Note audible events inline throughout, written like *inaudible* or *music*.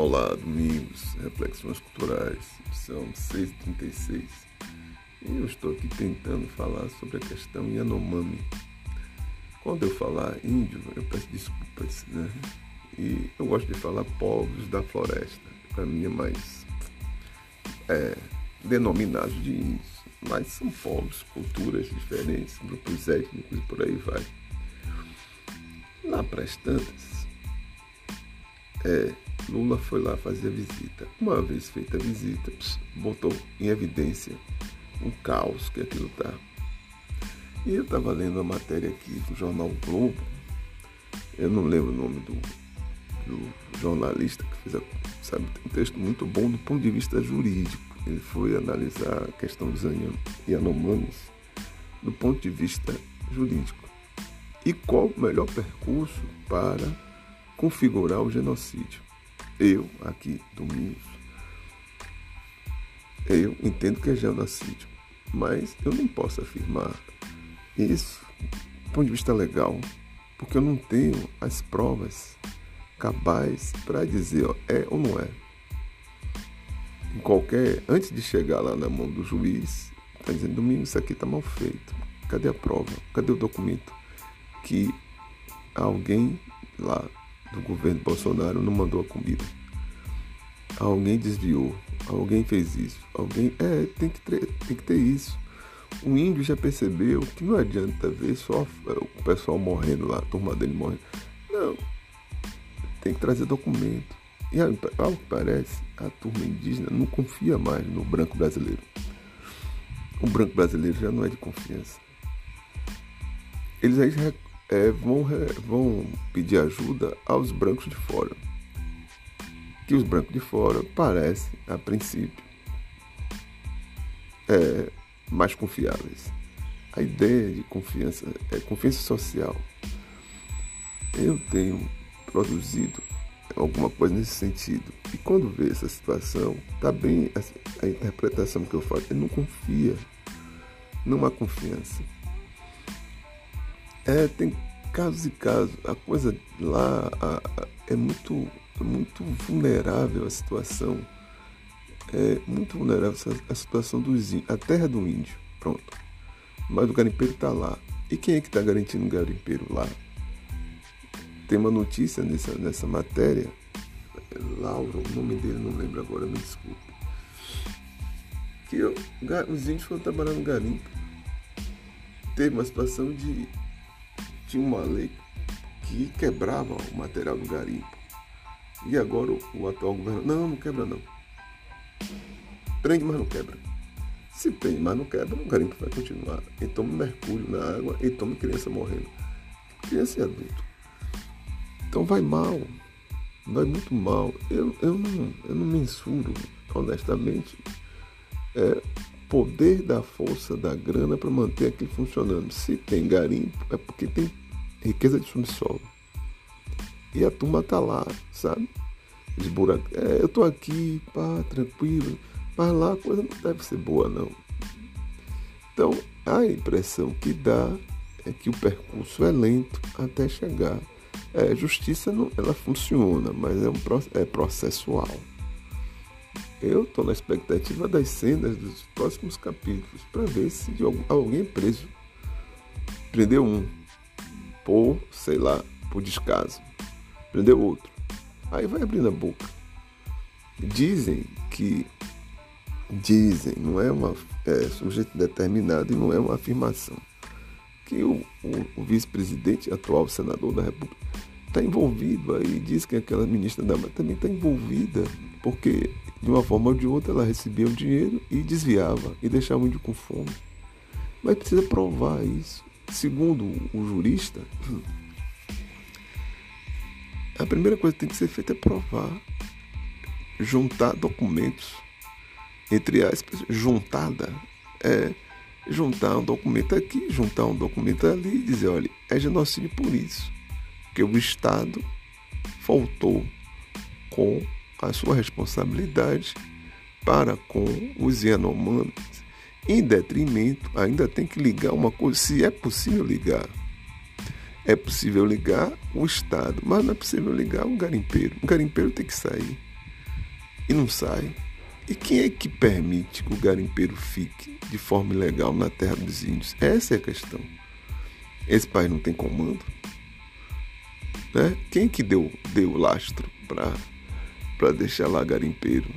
Olá, domingos, reflexões culturais, são 6h36 e eu estou aqui tentando falar sobre a questão Yanomami. Quando eu falar índio, eu peço desculpas, né? E eu gosto de falar povos da floresta, para mim é mais é, de índios, mas são povos, culturas diferentes, grupos étnicos e por aí vai. Lá para as tantas, é, Lula foi lá fazer a visita. Uma vez feita a visita, botou em evidência o caos que aquilo tá. E eu estava lendo a matéria aqui do jornal Globo. Eu não lembro o nome do, do jornalista que fez a, sabe, um texto muito bom do ponto de vista jurídico. Ele foi analisar a questão dos Yanomamis do ponto de vista jurídico. E qual o melhor percurso para configurar o genocídio? Eu, aqui, Domingos, eu entendo que é genocídio, mas eu não posso afirmar isso do ponto de vista legal, porque eu não tenho as provas cabais para dizer ó, é ou não é. Em qualquer, antes de chegar lá na mão do juiz, está dizendo, Domingos, isso aqui está mal feito. Cadê a prova? Cadê o documento? Que alguém lá do governo Bolsonaro não mandou a comida. Alguém desviou, alguém fez isso, alguém. É, tem que ter, tem que ter isso. O índio já percebeu que não adianta ver só o pessoal morrendo lá, a turma dele morrendo. Não. Tem que trazer documento. E ao que parece, a turma indígena não confia mais no branco brasileiro. O branco brasileiro já não é de confiança. Eles aí é, vão, vão pedir ajuda aos brancos de fora. Que os brancos de fora parecem, a princípio, é, mais confiáveis. A ideia de confiança é confiança social. Eu tenho produzido alguma coisa nesse sentido. E quando vê essa situação, tá bem a, a interpretação que eu faço, ele não confia. Não há confiança. É, tem casos e casos. A coisa lá a, a, é muito, muito vulnerável a situação. É muito vulnerável a, a situação dos índios. A terra do índio, pronto. Mas o garimpeiro está lá. E quem é que está garantindo o garimpeiro lá? Tem uma notícia nessa, nessa matéria. Lauro, o nome dele não lembro agora, me desculpe. Que eu, os índios foram trabalhar no garimpo. Teve uma situação de tinha uma lei que quebrava o material do garimpo. E agora o, atual governo, não, não quebra não. Prende, mas não quebra. Se prende, mas não quebra, o garimpo vai continuar. E toma mercúrio na água e toma criança morrendo. Criança e adulto. Então vai mal. Vai muito mal. Eu, eu, não, eu não mensuro, honestamente, é, poder da força da grana para manter aquilo funcionando. Se tem garimpo, é porque tem riqueza de subsolo. E a turma tá lá, sabe? Esburac... É, eu tô aqui, pá, tranquilo. Mas lá a coisa não deve ser boa, não. Então, a impressão que dá é que o percurso é lento até chegar. É, justiça não, ela funciona, mas é, um, é processual. Eu estou na expectativa das cenas dos próximos capítulos para ver se alguém é preso. Prendeu um, por, sei lá, por descaso. Prendeu outro. Aí vai abrindo a boca. Dizem que. Dizem, não é uma é, sujeito determinado e não é uma afirmação. Que o, o, o vice-presidente, atual senador da República, está envolvido aí, diz que aquela ministra da também está envolvida, porque de uma forma ou de outra ela recebia o dinheiro e desviava e deixava o índio com fome. Mas precisa provar isso. Segundo o jurista, a primeira coisa que tem que ser feita é provar, juntar documentos, entre aspas, juntada, é juntar um documento aqui, juntar um documento ali e dizer, olha, é genocídio por isso porque o Estado faltou com a sua responsabilidade para com os Yanomamis, em detrimento, ainda tem que ligar uma coisa, se é possível ligar. É possível ligar o Estado, mas não é possível ligar um garimpeiro. Um garimpeiro tem que sair. e não sai. E quem é que permite que o garimpeiro fique de forma ilegal na terra dos índios? Essa é a questão. Esse país não tem comando. Né? Quem que deu, deu lastro para deixar lá garimpeiro?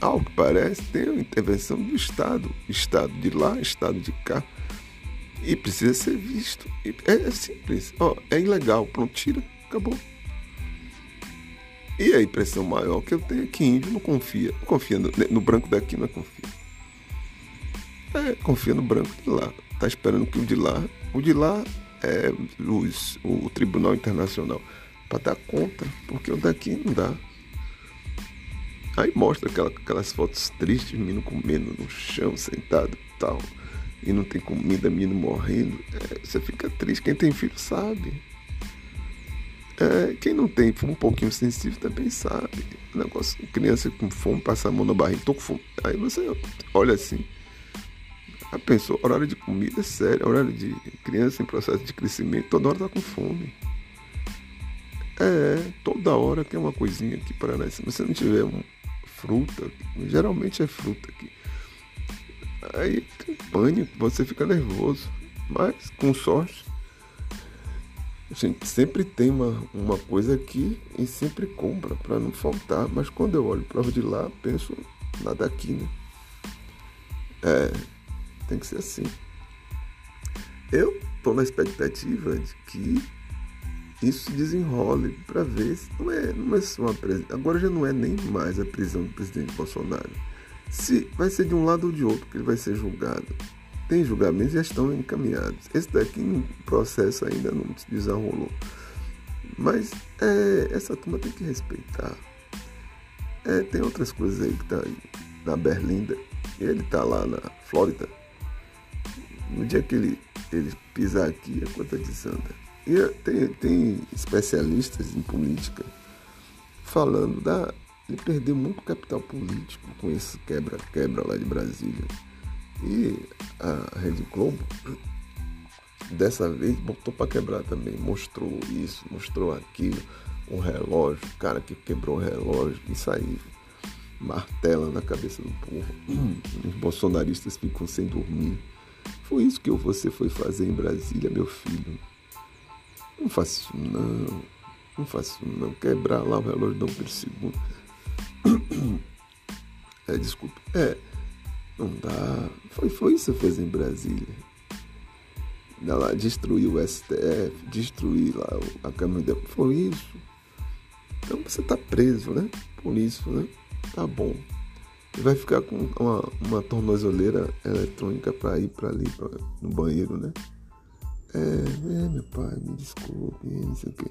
Ao que parece, tem uma intervenção do Estado. Estado de lá, Estado de cá. E precisa ser visto. É, é simples. Ó, é ilegal. Pronto, tira. Acabou. E a impressão maior que eu tenho é que índio não confia. Não confia no, no branco daqui, não confia. É, confia no branco de lá. Tá esperando que o de lá. O de lá é os, o Tribunal Internacional para dar conta, porque o daqui não dá. Aí mostra aquela, aquelas fotos tristes, menino comendo no chão, sentado e tal e não tem comida, menino morrendo, é, você fica triste. Quem tem filho sabe. É, quem não tem um pouquinho sensível também sabe. Negócio, criança com fome, passa a mão na barriga, tô com fome. Aí você olha assim. A pessoa, horário de comida é sério, horário de criança em processo de crescimento, toda hora tá com fome. É, toda hora tem uma coisinha aqui para nós. Se você não tiver um, fruta, geralmente é fruta aqui Aí tem pânico, você fica nervoso. Mas com sorte, a gente sempre tem uma, uma coisa aqui e sempre compra para não faltar. Mas quando eu olho para de lá, penso nada aqui, né? É, tem que ser assim. Eu tô na expectativa de que isso se desenrole para ver se não é, não é só uma prisão. Agora já não é nem mais a prisão do presidente Bolsonaro se vai ser de um lado ou de outro que ele vai ser julgado. Tem julgamentos já estão encaminhados. Esse daqui no processo ainda não se desenrolou. Mas é, essa turma tem que respeitar. É, tem outras coisas aí que tá aí na Berlinda. Ele tá lá na Flórida. No dia que ele, ele pisar aqui, a conta desanda. E tem, tem especialistas em política falando da ele perdeu muito capital político com esse quebra-quebra lá de Brasília. E a Rede Globo, dessa vez, botou para quebrar também. Mostrou isso, mostrou aquilo. Um relógio, o cara que quebrou o relógio, isso aí martela na cabeça do povo. *clears throat* Os bolsonaristas ficam sem dormir. Foi isso que você foi fazer em Brasília, meu filho. Não faça isso não. Não faça isso não. Quebrar lá o relógio Dom Pedro II. É, desculpe. É, não dá. Foi, foi isso que fez em Brasília. Dá lá, destruir o STF, destruir lá a Câmara de Foi isso. Então você tá preso, né? Por isso, né? Tá bom. E vai ficar com uma, uma tornozeleira eletrônica para ir para ali, pra, no banheiro, né? É, é, meu pai, me desculpe, não sei o quê.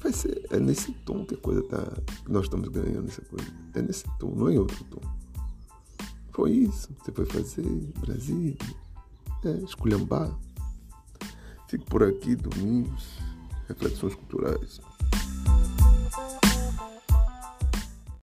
Vai ser, é nesse tom que a coisa tá. Que nós estamos ganhando essa coisa. É nesse tom, não é em outro tom. Foi isso que você foi fazer, Brasil. É, esculhambar. Fico por aqui, domingos, reflexões culturais.